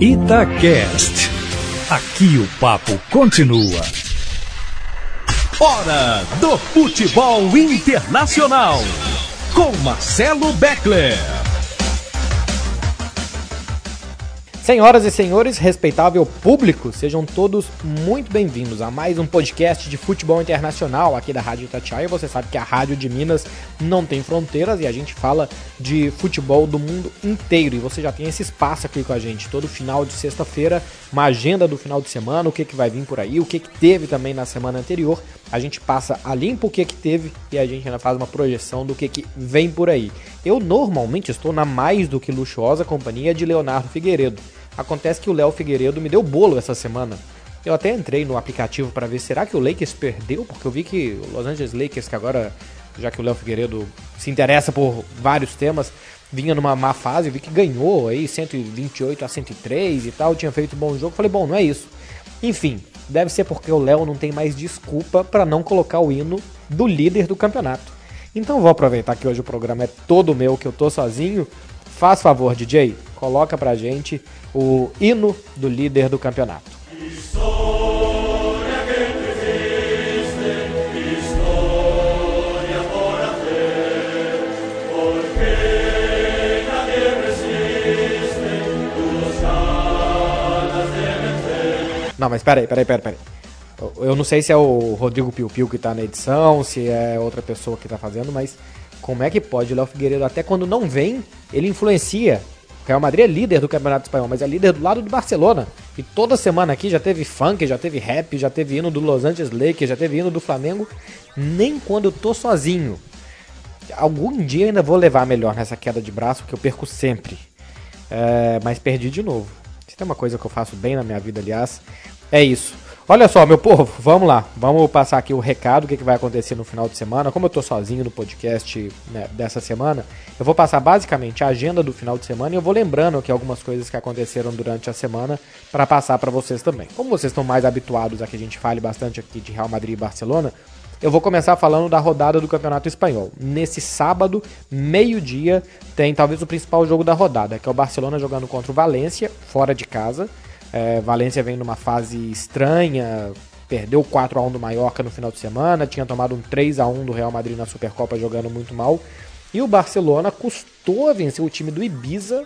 Itacast. Aqui o papo continua. Hora do futebol internacional. Com Marcelo Beckler. Senhoras e senhores, respeitável público, sejam todos muito bem-vindos a mais um podcast de futebol internacional aqui da Rádio Itatiaia. Você sabe que a Rádio de Minas não tem fronteiras e a gente fala de futebol do mundo inteiro. E você já tem esse espaço aqui com a gente todo final de sexta-feira, uma agenda do final de semana, o que, que vai vir por aí, o que, que teve também na semana anterior. A gente passa a limpo o que, que teve e a gente ainda faz uma projeção do que, que vem por aí. Eu normalmente estou na mais do que luxuosa companhia de Leonardo Figueiredo. Acontece que o Léo Figueiredo me deu bolo essa semana. Eu até entrei no aplicativo para ver, será que o Lakers perdeu? Porque eu vi que o Los Angeles Lakers, que agora, já que o Léo Figueiredo se interessa por vários temas, vinha numa má fase, vi que ganhou aí 128 a 103 e tal, tinha feito um bom jogo. Falei, bom, não é isso. Enfim, deve ser porque o Léo não tem mais desculpa para não colocar o hino do líder do campeonato. Então vou aproveitar que hoje o programa é todo meu, que eu tô sozinho. Faz favor, DJ, coloca pra gente o hino do líder do campeonato. Não, mas peraí, peraí, peraí, peraí. Eu não sei se é o Rodrigo Piu Piu que tá na edição, se é outra pessoa que tá fazendo, mas como é que pode o Léo Figueiredo, até quando não vem, ele influencia Real Madrid é líder do Campeonato Espanhol, mas é líder do lado do Barcelona. E toda semana aqui já teve funk, já teve rap, já teve hino do Los Angeles Lakers, já teve hino do Flamengo. Nem quando eu tô sozinho. Algum dia ainda vou levar melhor nessa queda de braço, que eu perco sempre. É, mas perdi de novo. Se tem uma coisa que eu faço bem na minha vida, aliás, é isso. Olha só, meu povo, vamos lá. Vamos passar aqui o recado, o que, que vai acontecer no final de semana. Como eu tô sozinho no podcast né, dessa semana, eu vou passar basicamente a agenda do final de semana e eu vou lembrando aqui algumas coisas que aconteceram durante a semana para passar para vocês também. Como vocês estão mais habituados a que a gente fale bastante aqui de Real Madrid e Barcelona, eu vou começar falando da rodada do Campeonato Espanhol. Nesse sábado, meio-dia, tem talvez o principal jogo da rodada, que é o Barcelona jogando contra o Valência, fora de casa. É, Valência vem numa fase estranha, perdeu 4 a 1 do Mallorca no final de semana, tinha tomado um 3 a 1 do Real Madrid na Supercopa jogando muito mal. E o Barcelona custou a vencer o time do Ibiza,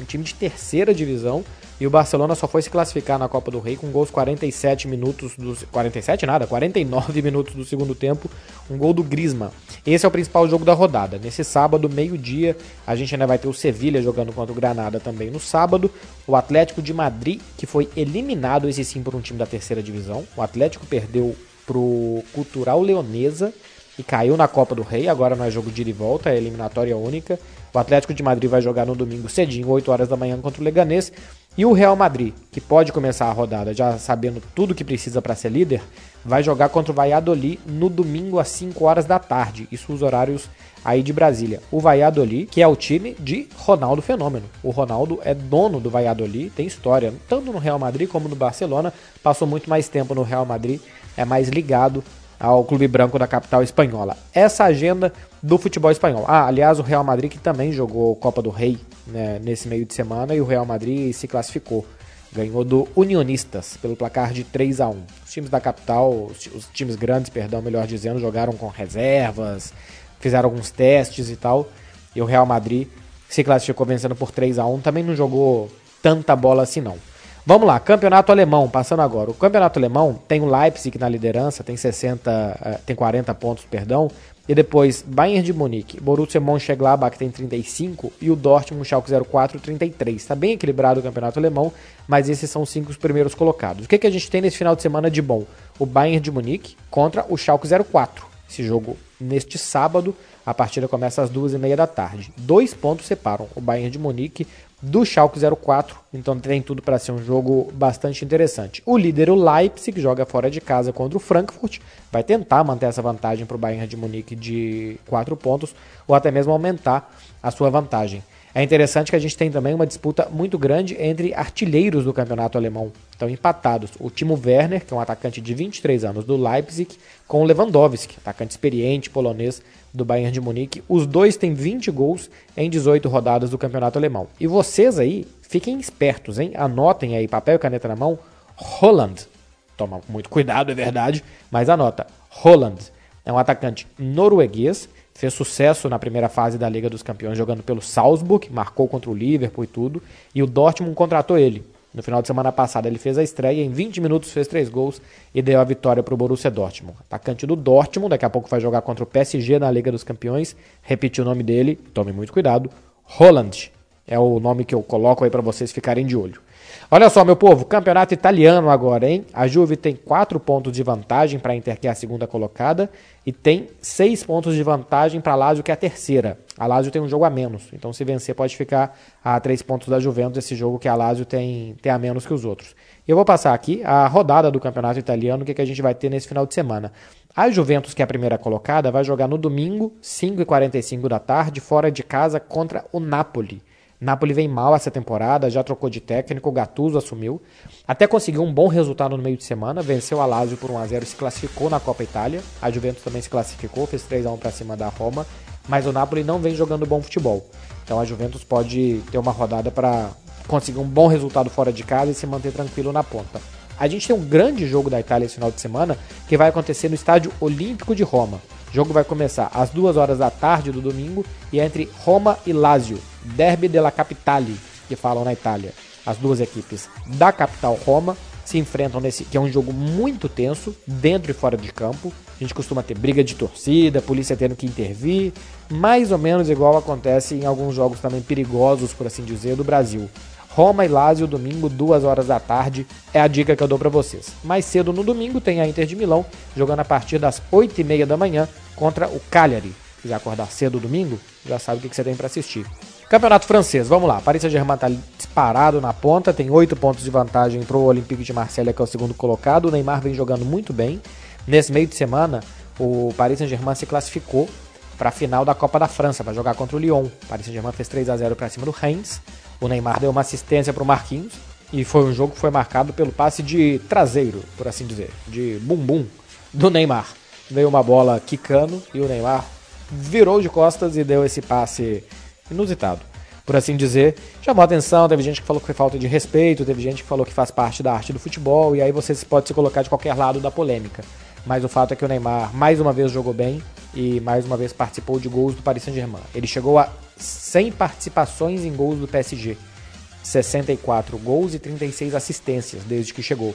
um time de terceira divisão, e o Barcelona só foi se classificar na Copa do Rei com gols 47 minutos dos 47 nada, 49 minutos do segundo tempo, um gol do Griezmann. Esse é o principal jogo da rodada. Nesse sábado, meio-dia, a gente ainda vai ter o Sevilha jogando contra o Granada também no sábado, o Atlético de Madrid, que foi eliminado esse sim por um time da terceira divisão. O Atlético perdeu pro Cultural Leonesa e caiu na Copa do Rei, agora não é jogo de ida e volta, é eliminatória única. O Atlético de Madrid vai jogar no domingo cedinho, 8 horas da manhã contra o Leganês. E o Real Madrid, que pode começar a rodada já sabendo tudo que precisa para ser líder, vai jogar contra o Valladolid no domingo às 5 horas da tarde. Isso os horários aí de Brasília. O Valladolid, que é o time de Ronaldo Fenômeno. O Ronaldo é dono do Valladolid, tem história, tanto no Real Madrid como no Barcelona. Passou muito mais tempo no Real Madrid, é mais ligado ao Clube Branco da capital espanhola. Essa agenda do futebol espanhol. Ah, aliás, o Real Madrid que também jogou Copa do Rei né, nesse meio de semana e o Real Madrid se classificou. Ganhou do Unionistas pelo placar de 3 a 1 Os times da capital, os, times grandes, perdão, melhor dizendo, jogaram com reservas, fizeram alguns testes e tal. E o Real Madrid se classificou vencendo por 3 a 1 Também não jogou tanta bola assim não. Vamos lá, campeonato alemão, passando agora. O campeonato alemão tem o Leipzig na liderança, tem 60, eh, tem 40 pontos, perdão. E depois Bayern de Munique, Borussia Mönchengladbach tem 35 e o Dortmund Schalke 04 33. Está bem equilibrado o campeonato alemão, mas esses são os cinco primeiros colocados. O que, que a gente tem nesse final de semana de bom? O Bayern de Munique contra o Schalke 04. Esse jogo neste sábado, a partida começa às duas e meia da tarde. Dois pontos separam o Bayern de Munique do Schalke 04, então tem tudo para ser um jogo bastante interessante. O líder, o Leipzig, joga fora de casa contra o Frankfurt, vai tentar manter essa vantagem para o Bayern de Munique de 4 pontos, ou até mesmo aumentar a sua vantagem. É interessante que a gente tem também uma disputa muito grande entre artilheiros do campeonato alemão. estão empatados. O Timo Werner, que é um atacante de 23 anos do Leipzig, com o Lewandowski, atacante experiente polonês do Bayern de Munique. Os dois têm 20 gols em 18 rodadas do campeonato alemão. E vocês aí, fiquem espertos, hein? Anotem aí, papel e caneta na mão. Holland. Toma muito cuidado, é verdade, mas anota. Holland é um atacante norueguês, fez sucesso na primeira fase da Liga dos Campeões jogando pelo Salzburg, marcou contra o Liverpool e tudo, e o Dortmund contratou ele. No final de semana passada ele fez a estreia, em 20 minutos fez 3 gols e deu a vitória para o Borussia Dortmund. Atacante do Dortmund, daqui a pouco vai jogar contra o PSG na Liga dos Campeões. Repetir o nome dele, tome muito cuidado. Holland é o nome que eu coloco aí para vocês ficarem de olho. Olha só, meu povo, campeonato italiano agora, hein? A Juve tem 4 pontos de vantagem para a Inter, que é a segunda colocada, e tem 6 pontos de vantagem para a Lazio, que é a terceira. A Lazio tem um jogo a menos, então se vencer pode ficar a 3 pontos da Juventus, esse jogo que a Lazio tem, tem a menos que os outros. Eu vou passar aqui a rodada do campeonato italiano, o que, que a gente vai ter nesse final de semana. A Juventus, que é a primeira colocada, vai jogar no domingo, 5h45 da tarde, fora de casa, contra o Napoli. Napoli vem mal essa temporada, já trocou de técnico, o Gattuso assumiu. Até conseguiu um bom resultado no meio de semana, venceu a Lazio por 1 a 0 e se classificou na Copa Itália. A Juventus também se classificou, fez 3 a 1 para cima da Roma, mas o Napoli não vem jogando bom futebol. Então a Juventus pode ter uma rodada para conseguir um bom resultado fora de casa e se manter tranquilo na ponta. A gente tem um grande jogo da Itália esse final de semana que vai acontecer no Estádio Olímpico de Roma. O jogo vai começar às 2 horas da tarde do domingo e é entre Roma e Lazio, Derby della Capitale, que falam na Itália. As duas equipes da capital Roma se enfrentam nesse que é um jogo muito tenso, dentro e fora de campo. A gente costuma ter briga de torcida, polícia tendo que intervir, mais ou menos igual acontece em alguns jogos também perigosos, por assim dizer, do Brasil. Roma e Lazio, domingo, 2 horas da tarde, é a dica que eu dou para vocês. Mais cedo no domingo tem a Inter de Milão, jogando a partir das 8 e meia da manhã contra o Cagliari. Se quiser acordar cedo domingo, já sabe o que você tem para assistir. Campeonato francês, vamos lá. Paris Saint-Germain está disparado na ponta, tem 8 pontos de vantagem para o Olympique de Marselha, que é o segundo colocado. O Neymar vem jogando muito bem. Nesse meio de semana, o Paris Saint-Germain se classificou para a final da Copa da França, para jogar contra o Lyon. O Paris Saint-Germain fez 3 a 0 para cima do Reims. O Neymar deu uma assistência para o Marquinhos e foi um jogo que foi marcado pelo passe de traseiro, por assim dizer, de bumbum do Neymar. Veio uma bola quicando e o Neymar virou de costas e deu esse passe inusitado, por assim dizer. Chamou atenção, teve gente que falou que foi falta de respeito, teve gente que falou que faz parte da arte do futebol, e aí você pode se colocar de qualquer lado da polêmica. Mas o fato é que o Neymar mais uma vez jogou bem e mais uma vez participou de gols do Paris Saint-Germain. Ele chegou a 100 participações em gols do PSG, 64 gols e 36 assistências desde que chegou.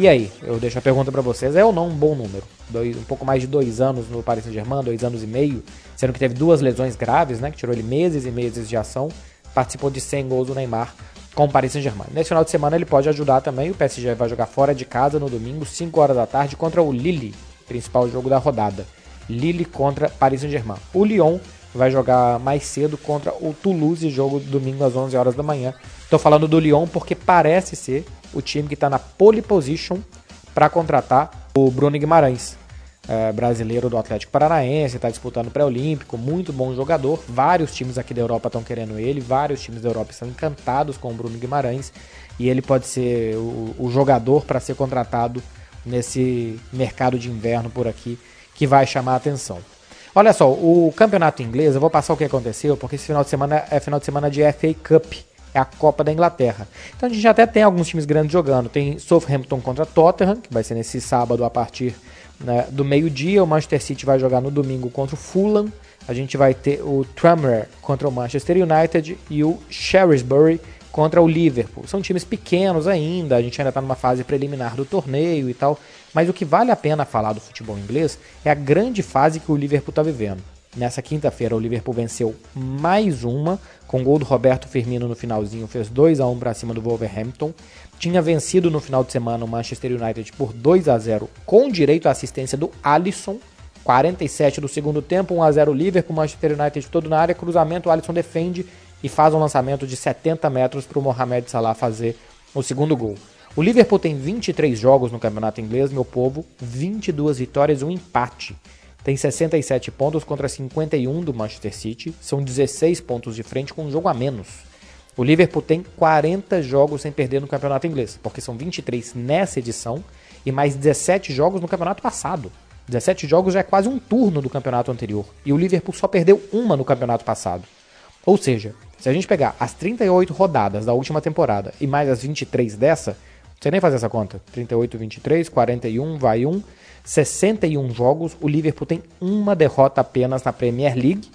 E aí, eu deixo a pergunta para vocês, é ou não um bom número? Dois, um pouco mais de dois anos no Paris Saint-Germain, dois anos e meio, sendo que teve duas lesões graves, né, que tirou ele meses e meses de ação, participou de 100 gols do Neymar com o Paris Saint-Germain. Nesse final de semana ele pode ajudar também, o PSG vai jogar fora de casa no domingo, 5 horas da tarde, contra o Lille, principal jogo da rodada. Lille contra Paris Saint-Germain. O Lyon vai jogar mais cedo contra o Toulouse, jogo domingo às 11 horas da manhã. Estou falando do Lyon porque parece ser o time que está na pole position para contratar o Bruno Guimarães, é, brasileiro do Atlético Paranaense, está disputando o pré-olímpico, muito bom jogador. Vários times aqui da Europa estão querendo ele, vários times da Europa estão encantados com o Bruno Guimarães e ele pode ser o, o jogador para ser contratado nesse mercado de inverno por aqui que vai chamar a atenção. Olha só, o campeonato inglês, eu vou passar o que aconteceu, porque esse final de semana é final de semana de FA Cup, é a Copa da Inglaterra. Então a gente até tem alguns times grandes jogando. Tem Southampton contra Tottenham, que vai ser nesse sábado a partir né, do meio-dia. O Manchester City vai jogar no domingo contra o Fulham. A gente vai ter o Tranmere contra o Manchester United e o Shrewsbury contra o Liverpool. São times pequenos ainda, a gente ainda está numa fase preliminar do torneio e tal, mas o que vale a pena falar do futebol inglês é a grande fase que o Liverpool está vivendo. Nessa quinta-feira, o Liverpool venceu mais uma, com gol do Roberto Firmino no finalzinho, fez 2 a 1 para cima do Wolverhampton. Tinha vencido no final de semana o Manchester United por 2 a 0 com direito à assistência do Alisson. 47 do segundo tempo, 1 a 0 Liverpool, Manchester United todo na área, cruzamento, o Alisson defende e faz um lançamento de 70 metros para o Mohamed Salah fazer o segundo gol. O Liverpool tem 23 jogos no campeonato inglês, meu povo, 22 vitórias e um empate. Tem 67 pontos contra 51 do Manchester City, são 16 pontos de frente com um jogo a menos. O Liverpool tem 40 jogos sem perder no campeonato inglês, porque são 23 nessa edição e mais 17 jogos no campeonato passado. 17 jogos já é quase um turno do campeonato anterior. E o Liverpool só perdeu uma no campeonato passado. Ou seja, se a gente pegar as 38 rodadas da última temporada e mais as 23 dessa, sei nem fazer essa conta. 38, 23, 41, vai 1, 61 jogos. O Liverpool tem uma derrota apenas na Premier League.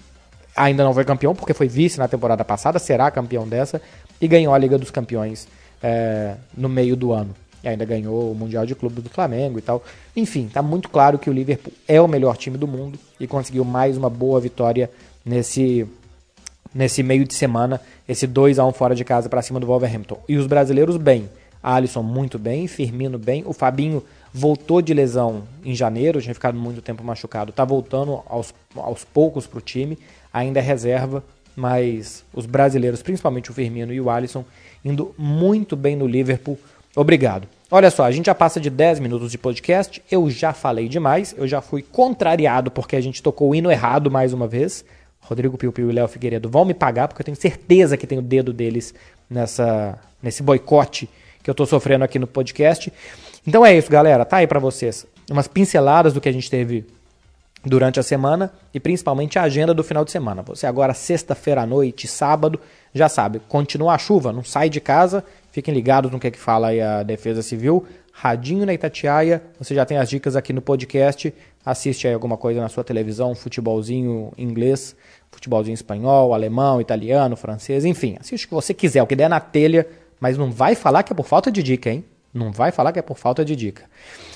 Ainda não foi campeão, porque foi vice na temporada passada, será campeão dessa. E ganhou a Liga dos Campeões é, no meio do ano. E ainda ganhou o Mundial de Clubes do Flamengo e tal. Enfim, tá muito claro que o Liverpool é o melhor time do mundo e conseguiu mais uma boa vitória nesse nesse meio de semana, esse 2 a 1 fora de casa para cima do Wolverhampton. E os brasileiros bem. Alisson muito bem, Firmino bem, o Fabinho voltou de lesão em janeiro, tinha ficado muito tempo machucado, tá voltando aos, aos poucos para o time, ainda é reserva, mas os brasileiros, principalmente o Firmino e o Alisson, indo muito bem no Liverpool. Obrigado. Olha só, a gente já passa de 10 minutos de podcast, eu já falei demais, eu já fui contrariado porque a gente tocou o hino errado mais uma vez. Rodrigo Piu Piu e Léo Figueiredo vão me pagar, porque eu tenho certeza que tem o dedo deles nessa, nesse boicote que eu estou sofrendo aqui no podcast. Então é isso, galera. Tá aí para vocês umas pinceladas do que a gente teve durante a semana e principalmente a agenda do final de semana. Você agora, sexta-feira à noite, sábado, já sabe, continua a chuva, não sai de casa, fiquem ligados no que, é que fala aí a Defesa Civil. Radinho na Itatiaia, você já tem as dicas aqui no podcast. Assiste aí alguma coisa na sua televisão, futebolzinho inglês, futebolzinho espanhol, alemão, italiano, francês, enfim, assiste o que você quiser, o que der na telha, mas não vai falar que é por falta de dica, hein? Não vai falar que é por falta de dica.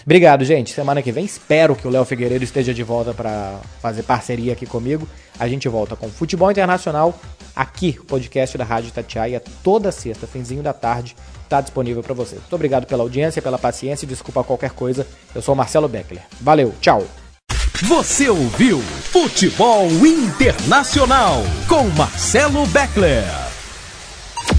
Obrigado, gente. Semana que vem espero que o Léo Figueiredo esteja de volta para fazer parceria aqui comigo. A gente volta com Futebol Internacional aqui, o podcast da Rádio Tatiaia, toda sexta, finzinho da tarde, está disponível para você. Muito obrigado pela audiência, pela paciência e desculpa qualquer coisa. Eu sou o Marcelo Beckler. Valeu, tchau. Você ouviu Futebol Internacional com Marcelo Beckler.